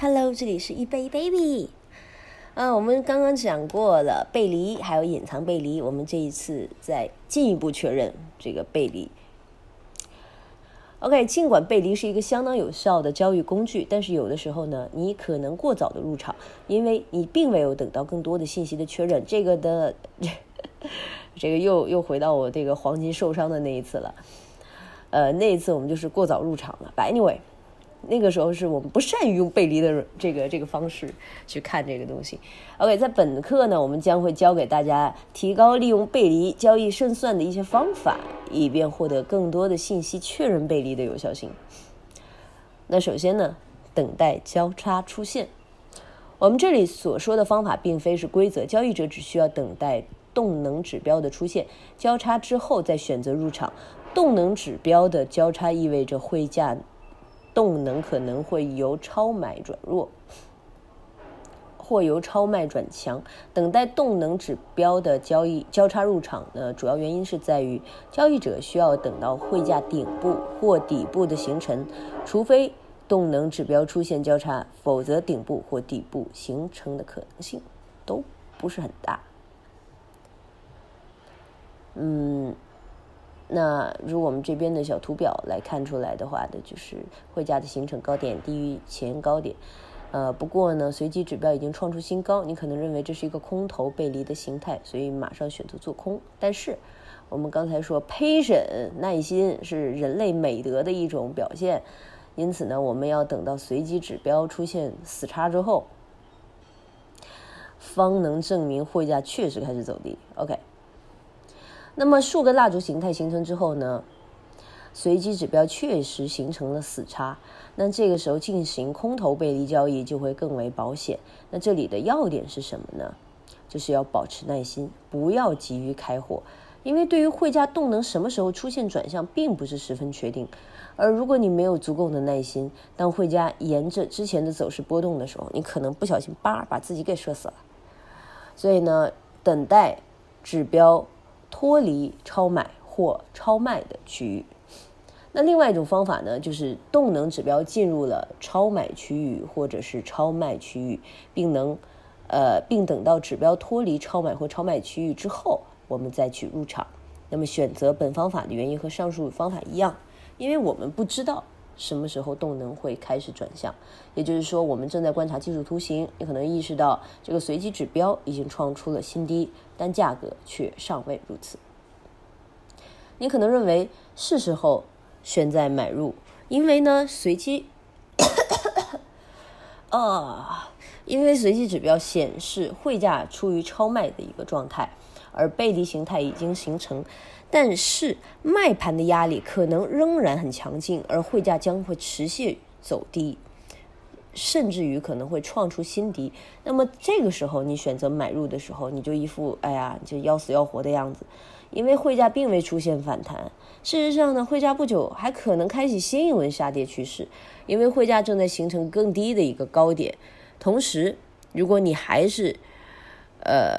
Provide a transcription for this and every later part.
Hello，这里是一杯 baby。啊，我们刚刚讲过了背离，还有隐藏背离。我们这一次再进一步确认这个背离。OK，尽管背离是一个相当有效的交易工具，但是有的时候呢，你可能过早的入场，因为你并没有等到更多的信息的确认。这个的，这个又又回到我这个黄金受伤的那一次了。呃，那一次我们就是过早入场了。But anyway。那个时候是我们不善于用背离的这个这个方式去看这个东西。OK，在本课呢，我们将会教给大家提高利用背离交易胜算的一些方法，以便获得更多的信息确认背离的有效性。那首先呢，等待交叉出现。我们这里所说的方法并非是规则，交易者只需要等待动能指标的出现，交叉之后再选择入场。动能指标的交叉意味着汇价。动能可能会由超买转弱，或由超卖转强。等待动能指标的交易交叉入场呢？主要原因是在于交易者需要等到汇价顶部或底部的形成，除非动能指标出现交叉，否则顶部或底部形成的可能性都不是很大。嗯。那如果我们这边的小图表来看出来的话的，就是汇价的形成高点低于前高点，呃，不过呢，随机指标已经创出新高，你可能认为这是一个空头背离的形态，所以马上选择做空。但是我们刚才说，patience 耐心是人类美德的一种表现，因此呢，我们要等到随机指标出现死叉之后，方能证明汇价确实开始走低。OK。那么数个蜡烛形态形成之后呢，随机指标确实形成了死叉，那这个时候进行空头背离交易就会更为保险。那这里的要点是什么呢？就是要保持耐心，不要急于开火，因为对于汇价动能什么时候出现转向，并不是十分确定。而如果你没有足够的耐心，当汇价沿着之前的走势波动的时候，你可能不小心叭把自己给射死了。所以呢，等待指标。脱离超买或超卖的区域，那另外一种方法呢，就是动能指标进入了超买区域或者是超卖区域，并能，呃，并等到指标脱离超买或超卖区域之后，我们再去入场。那么选择本方法的原因和上述方法一样，因为我们不知道。什么时候动能会开始转向？也就是说，我们正在观察技术图形，你可能意识到这个随机指标已经创出了新低，但价格却尚未如此。你可能认为是时候选在买入，因为呢，随机，啊，因为随机指标显示汇价处于超卖的一个状态，而背离形态已经形成。但是卖盘的压力可能仍然很强劲，而汇价将会持续走低，甚至于可能会创出新低。那么这个时候你选择买入的时候，你就一副哎呀，就要死要活的样子，因为汇价并未出现反弹。事实上呢，汇价不久还可能开启新一轮下跌趋势，因为汇价正在形成更低的一个高点。同时，如果你还是，呃。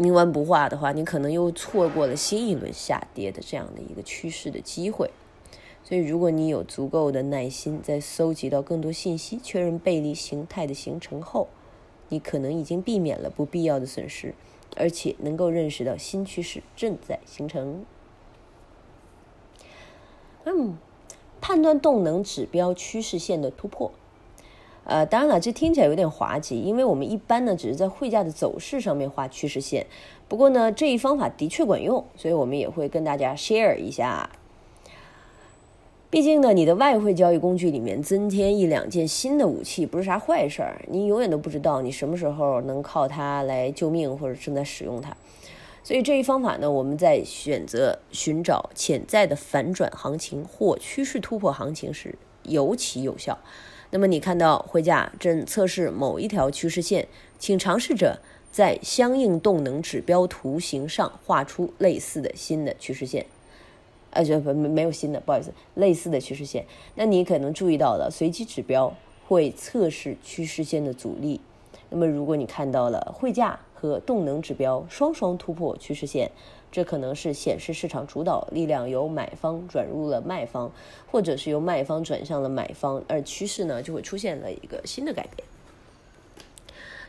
冥顽不化的话，你可能又错过了新一轮下跌的这样的一个趋势的机会。所以，如果你有足够的耐心，在搜集到更多信息、确认背离形态的形成后，你可能已经避免了不必要的损失，而且能够认识到新趋势正在形成。嗯，判断动能指标趋势线的突破。呃，当然了，这听起来有点滑稽，因为我们一般呢只是在汇价的走势上面画趋势线。不过呢，这一方法的确管用，所以我们也会跟大家 share 一下。毕竟呢，你的外汇交易工具里面增添一两件新的武器不是啥坏事儿，你永远都不知道你什么时候能靠它来救命，或者正在使用它。所以这一方法呢，我们在选择寻找潜在的反转行情或趋势突破行情时尤其有效。那么你看到汇价正测试某一条趋势线，请尝试着在相应动能指标图形上画出类似的新的趋势线，啊，就不没有新的，不好意思，类似的趋势线。那你可能注意到了，随机指标会测试趋势线的阻力。那么如果你看到了汇价和动能指标双双突破趋势线，这可能是显示市场主导力量由买方转入了卖方，或者是由卖方转向了买方，而趋势呢就会出现了一个新的改变。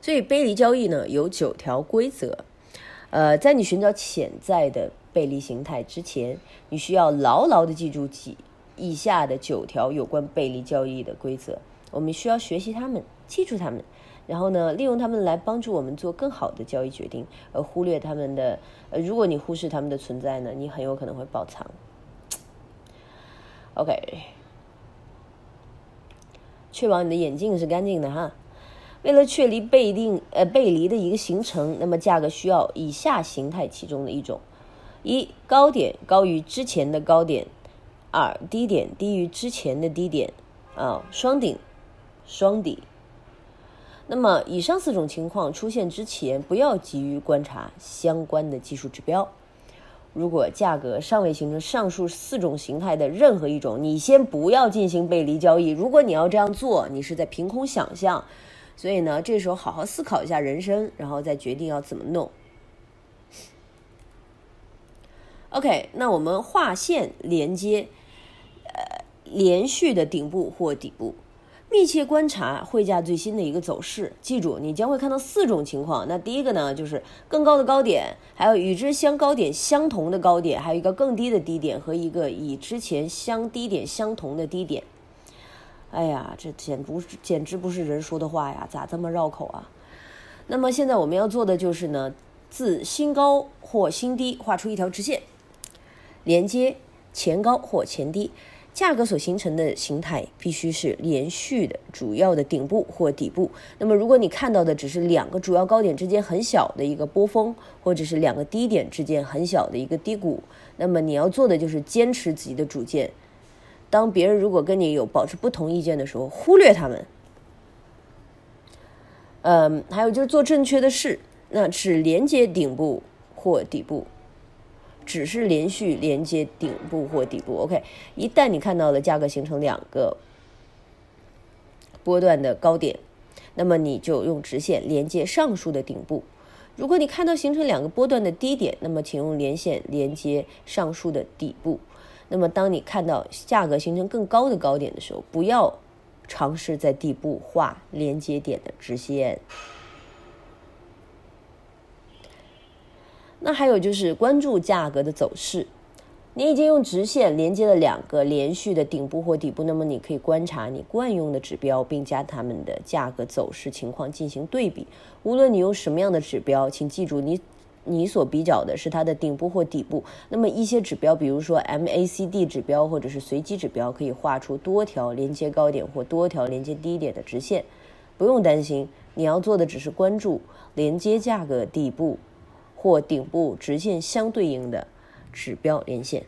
所以背离交易呢有九条规则，呃，在你寻找潜在的背离形态之前，你需要牢牢的记住几以下的九条有关背离交易的规则。我们需要学习它们，记住它们，然后呢，利用它们来帮助我们做更好的交易决定，而忽略它们的。呃，如果你忽视它们的存在呢，你很有可能会爆仓。OK，确保你的眼镜是干净的哈。为了确立背定呃背离的一个形成，那么价格需要以下形态其中的一种：一高点高于之前的高点；二低点低于之前的低点；啊双顶。双底。那么，以上四种情况出现之前，不要急于观察相关的技术指标。如果价格尚未形成上述四种形态的任何一种，你先不要进行背离交易。如果你要这样做，你是在凭空想象。所以呢，这时候好好思考一下人生，然后再决定要怎么弄。OK，那我们画线连接，呃，连续的顶部或底部。密切观察汇价最新的一个走势，记住，你将会看到四种情况。那第一个呢，就是更高的高点，还有与之相高点相同的高点，还有一个更低的低点和一个与之前相低点相同的低点。哎呀，这简直简直不是人说的话呀，咋这么绕口啊？那么现在我们要做的就是呢，自新高或新低画出一条直线，连接前高或前低。价格所形成的形态必须是连续的，主要的顶部或底部。那么，如果你看到的只是两个主要高点之间很小的一个波峰，或者是两个低点之间很小的一个低谷，那么你要做的就是坚持自己的主见。当别人如果跟你有保持不同意见的时候，忽略他们。嗯，还有就是做正确的事，那是连接顶部或底部。只是连续连接顶部或底部，OK。一旦你看到了价格形成两个波段的高点，那么你就用直线连接上述的顶部。如果你看到形成两个波段的低点，那么请用连线连接上述的底部。那么当你看到价格形成更高的高点的时候，不要尝试在底部画连接点的直线。那还有就是关注价格的走势，你已经用直线连接了两个连续的顶部或底部，那么你可以观察你惯用的指标，并将它们的价格走势情况进行对比。无论你用什么样的指标，请记住你你所比较的是它的顶部或底部。那么一些指标，比如说 MACD 指标或者是随机指标，可以画出多条连接高点或多条连接低点的直线。不用担心，你要做的只是关注连接价格底部。或顶部直线相对应的指标连线，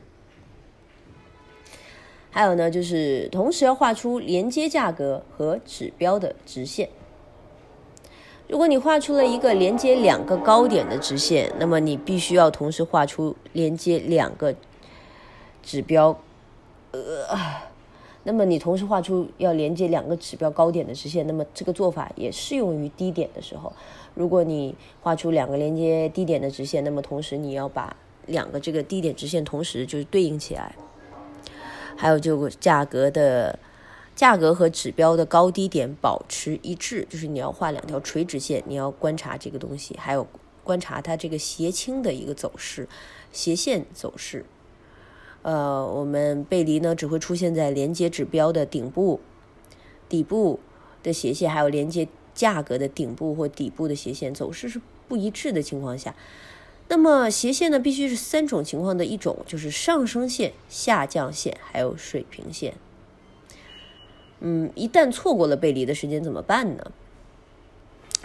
还有呢，就是同时要画出连接价格和指标的直线。如果你画出了一个连接两个高点的直线，那么你必须要同时画出连接两个指标，呃。那么你同时画出要连接两个指标高点的直线，那么这个做法也适用于低点的时候。如果你画出两个连接低点的直线，那么同时你要把两个这个低点直线同时就是对应起来。还有就价格的价格和指标的高低点保持一致，就是你要画两条垂直线，你要观察这个东西，还有观察它这个斜倾的一个走势，斜线走势。呃，我们背离呢只会出现在连接指标的顶部、底部的斜线，还有连接价格的顶部或底部的斜线走势是不一致的情况下。那么斜线呢，必须是三种情况的一种，就是上升线、下降线，还有水平线。嗯，一旦错过了背离的时间怎么办呢？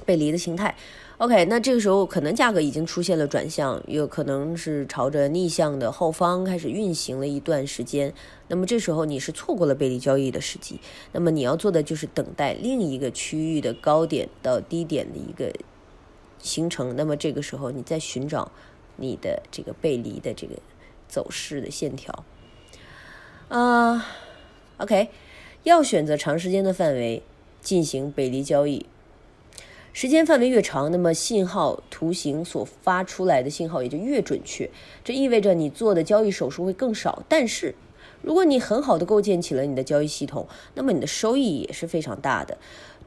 背离的形态。OK，那这个时候可能价格已经出现了转向，有可能是朝着逆向的后方开始运行了一段时间。那么这时候你是错过了背离交易的时机。那么你要做的就是等待另一个区域的高点到低点的一个形成。那么这个时候你再寻找你的这个背离的这个走势的线条。啊，OK，要选择长时间的范围进行背离交易。时间范围越长，那么信号图形所发出来的信号也就越准确。这意味着你做的交易手数会更少。但是，如果你很好的构建起了你的交易系统，那么你的收益也是非常大的。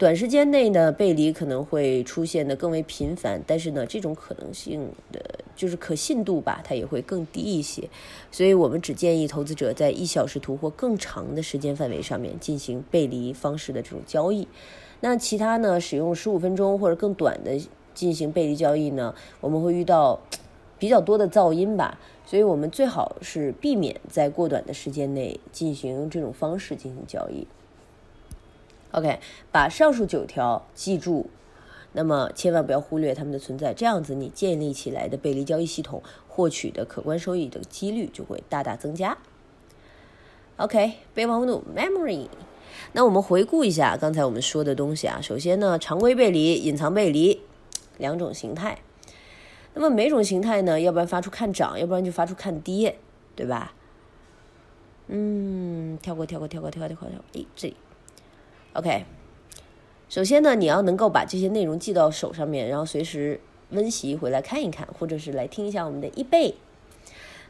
短时间内呢，背离可能会出现的更为频繁，但是呢，这种可能性的就是可信度吧，它也会更低一些。所以我们只建议投资者在一小时图或更长的时间范围上面进行背离方式的这种交易。那其他呢，使用十五分钟或者更短的进行背离交易呢，我们会遇到比较多的噪音吧，所以我们最好是避免在过短的时间内进行这种方式进行交易。OK，把上述九条记住，那么千万不要忽略它们的存在，这样子你建立起来的背离交易系统获取的可观收益的几率就会大大增加。OK，备忘录 Memory。那我们回顾一下刚才我们说的东西啊，首先呢，常规背离、隐藏背离两种形态，那么每种形态呢，要不然发出看涨，要不然就发出看跌，对吧？嗯，跳过，跳过，跳过，跳过，跳过，哎，这里。OK，首先呢，你要能够把这些内容记到手上面，然后随时温习回来看一看，或者是来听一下我们的一倍。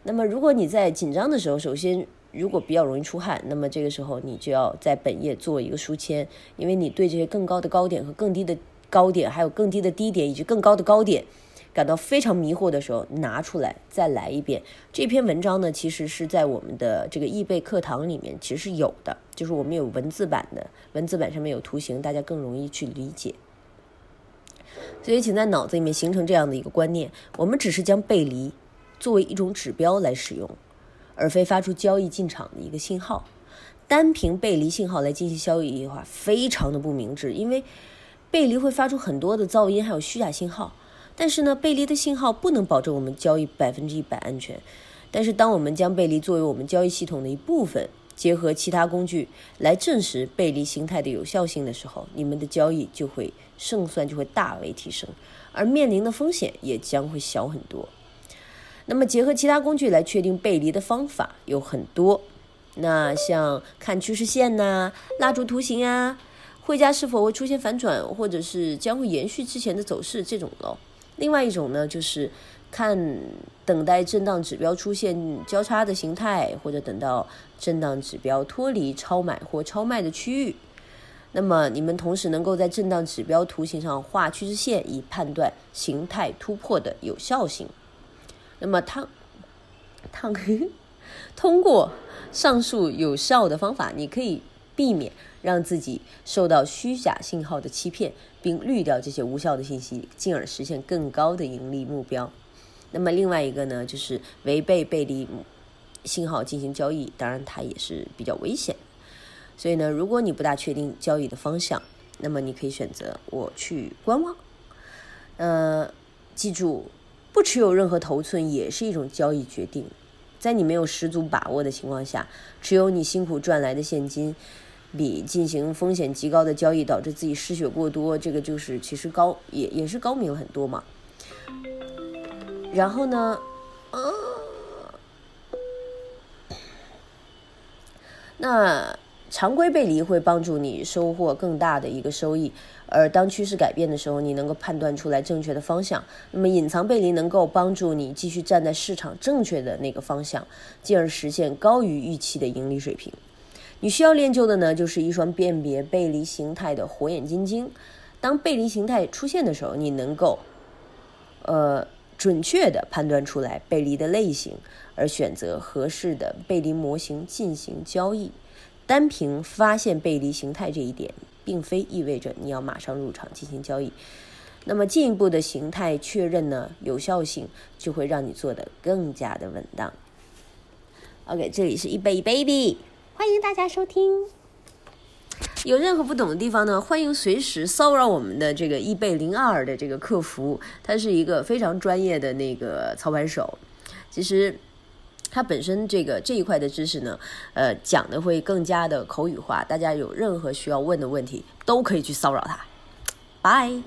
那么，如果你在紧张的时候，首先如果比较容易出汗，那么这个时候你就要在本页做一个书签，因为你对这些更高的高点和更低的高点，还有更低的低点以及更高的高点。感到非常迷惑的时候，拿出来再来一遍。这篇文章呢，其实是在我们的这个易贝课堂里面，其实是有的，就是我们有文字版的，文字版上面有图形，大家更容易去理解。所以，请在脑子里面形成这样的一个观念：我们只是将背离作为一种指标来使用，而非发出交易进场的一个信号。单凭背离信号来进行交易的话，非常的不明智，因为背离会发出很多的噪音，还有虚假信号。但是呢，背离的信号不能保证我们交易百分之一百安全。但是，当我们将背离作为我们交易系统的一部分，结合其他工具来证实背离形态的有效性的时候，你们的交易就会胜算就会大为提升，而面临的风险也将会小很多。那么，结合其他工具来确定背离的方法有很多。那像看趋势线呐、蜡烛图形啊、汇价是否会出现反转，或者是将会延续之前的走势这种咯。另外一种呢，就是看等待震荡指标出现交叉的形态，或者等到震荡指标脱离超买或超卖的区域。那么你们同时能够在震荡指标图形上画趋势线，以判断形态突破的有效性。那么，它，它通过上述有效的方法，你可以避免。让自己受到虚假信号的欺骗，并滤掉这些无效的信息，进而实现更高的盈利目标。那么另外一个呢，就是违背背离信号进行交易，当然它也是比较危险。所以呢，如果你不大确定交易的方向，那么你可以选择我去观望。呃，记住，不持有任何头寸也是一种交易决定。在你没有十足把握的情况下，持有你辛苦赚来的现金。比进行风险极高的交易导致自己失血过多，这个就是其实高也也是高明很多嘛。然后呢，啊，那常规背离会帮助你收获更大的一个收益，而当趋势改变的时候，你能够判断出来正确的方向。那么隐藏背离能够帮助你继续站在市场正确的那个方向，进而实现高于预期的盈利水平。你需要练就的呢，就是一双辨别背离形态的火眼金睛。当背离形态出现的时候，你能够，呃，准确的判断出来背离的类型，而选择合适的背离模型进行交易。单凭发现背离形态这一点，并非意味着你要马上入场进行交易。那么进一步的形态确认呢，有效性就会让你做得更加的稳当。OK，这里是一杯 baby。欢迎大家收听。有任何不懂的地方呢，欢迎随时骚扰我们的这个易贝零二的这个客服，他是一个非常专业的那个操盘手。其实他本身这个这一块的知识呢，呃，讲的会更加的口语化。大家有任何需要问的问题，都可以去骚扰他。拜。